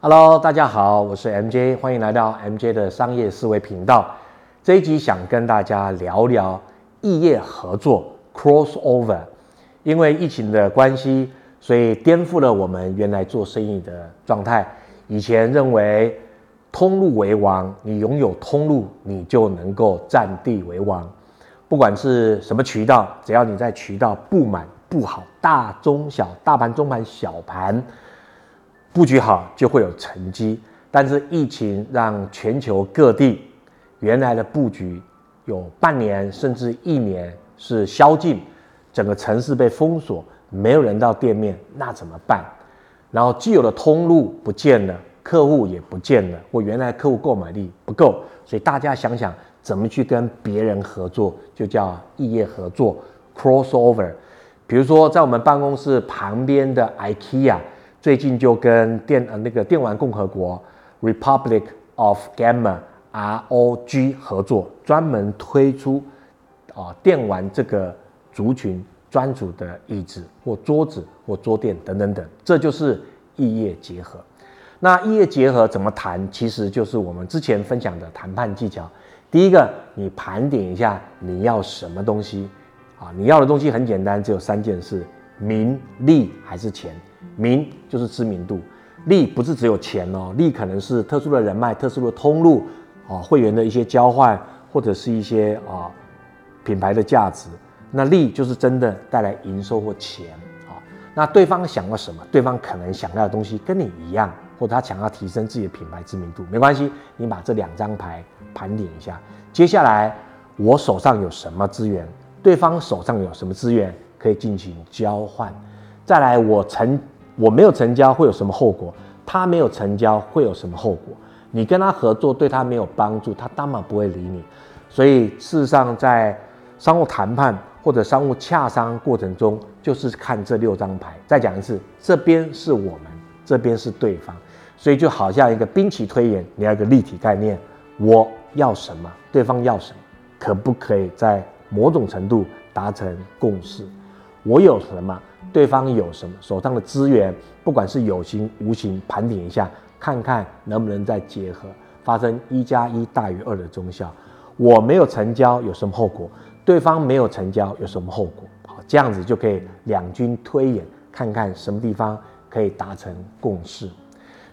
Hello，大家好，我是 MJ，欢迎来到 MJ 的商业思维频道。这一集想跟大家聊聊异业合作 （crossover）。因为疫情的关系，所以颠覆了我们原来做生意的状态。以前认为通路为王，你拥有通路，你就能够占地为王。不管是什么渠道，只要你在渠道布满、布好，大、中、小、大盘、中盘、小盘。布局好就会有成绩，但是疫情让全球各地原来的布局有半年甚至一年是宵禁，整个城市被封锁，没有人到店面，那怎么办？然后既有的通路不见了，客户也不见了，或原来客户购买力不够，所以大家想想怎么去跟别人合作，就叫异业合作 （crossover）。比如说在我们办公室旁边的 IKEA。最近就跟电呃那个电玩共和国 Republic of Gamma（ROG） 合作，专门推出啊电玩这个族群专属的椅子或桌子或桌垫等等等，这就是异业结合。那异业结合怎么谈？其实就是我们之前分享的谈判技巧。第一个，你盘点一下你要什么东西啊？你要的东西很简单，只有三件事：名利还是钱。名就是知名度，利不是只有钱哦，利可能是特殊的人脉、特殊的通路啊，会员的一些交换，或者是一些啊品牌的价值。那利就是真的带来营收或钱啊。那对方想要什么？对方可能想要的东西跟你一样，或者他想要提升自己的品牌知名度，没关系，你把这两张牌盘点一下。接下来我手上有什么资源？对方手上有什么资源可以进行交换？再来，我曾我没有成交会有什么后果？他没有成交会有什么后果？你跟他合作对他没有帮助，他当然不会理你。所以事实上，在商务谈判或者商务洽商过程中，就是看这六张牌。再讲一次，这边是我们，这边是对方，所以就好像一个兵棋推演，你要一个立体概念：我要什么，对方要什么，可不可以在某种程度达成共识？我有什么？对方有什么手上的资源，不管是有形无形，盘点一下，看看能不能再结合，发生一加一大于二的中效。我没有成交有什么后果？对方没有成交有什么后果？好，这样子就可以两军推演，看看什么地方可以达成共识。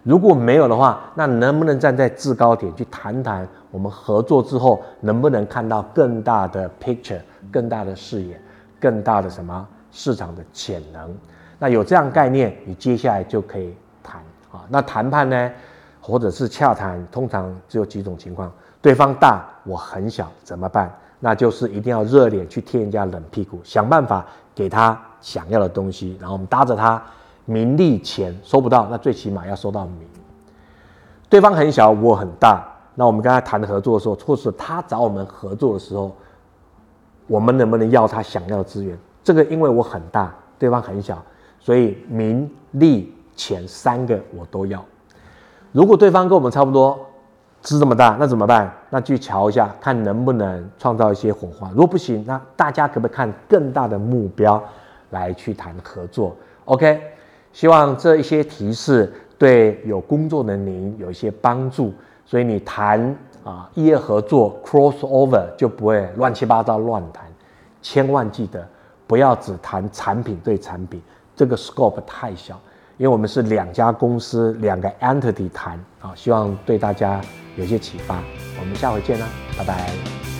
如果没有的话，那能不能站在制高点去谈谈我们合作之后能不能看到更大的 picture，更大的视野，更大的什么？市场的潜能，那有这样概念，你接下来就可以谈啊。那谈判呢，或者是洽谈，通常只有几种情况：对方大，我很小，怎么办？那就是一定要热脸去贴人家冷屁股，想办法给他想要的东西，然后我们搭着他名利钱收不到，那最起码要收到名。对方很小，我很大，那我们跟他谈合作的时候，或是他找我们合作的时候，我们能不能要他想要的资源？这个因为我很大，对方很小，所以名利钱三个我都要。如果对方跟我们差不多，是这么大，那怎么办？那去瞧一下，看能不能创造一些火花。如果不行，那大家可不可以看更大的目标来去谈合作？OK，希望这一些提示对有工作的您有一些帮助。所以你谈啊业合作 cross over 就不会乱七八糟乱谈，千万记得。不要只谈产品对产品，这个 scope 太小，因为我们是两家公司两个 entity 谈啊，希望对大家有些启发。我们下回见啦，拜拜。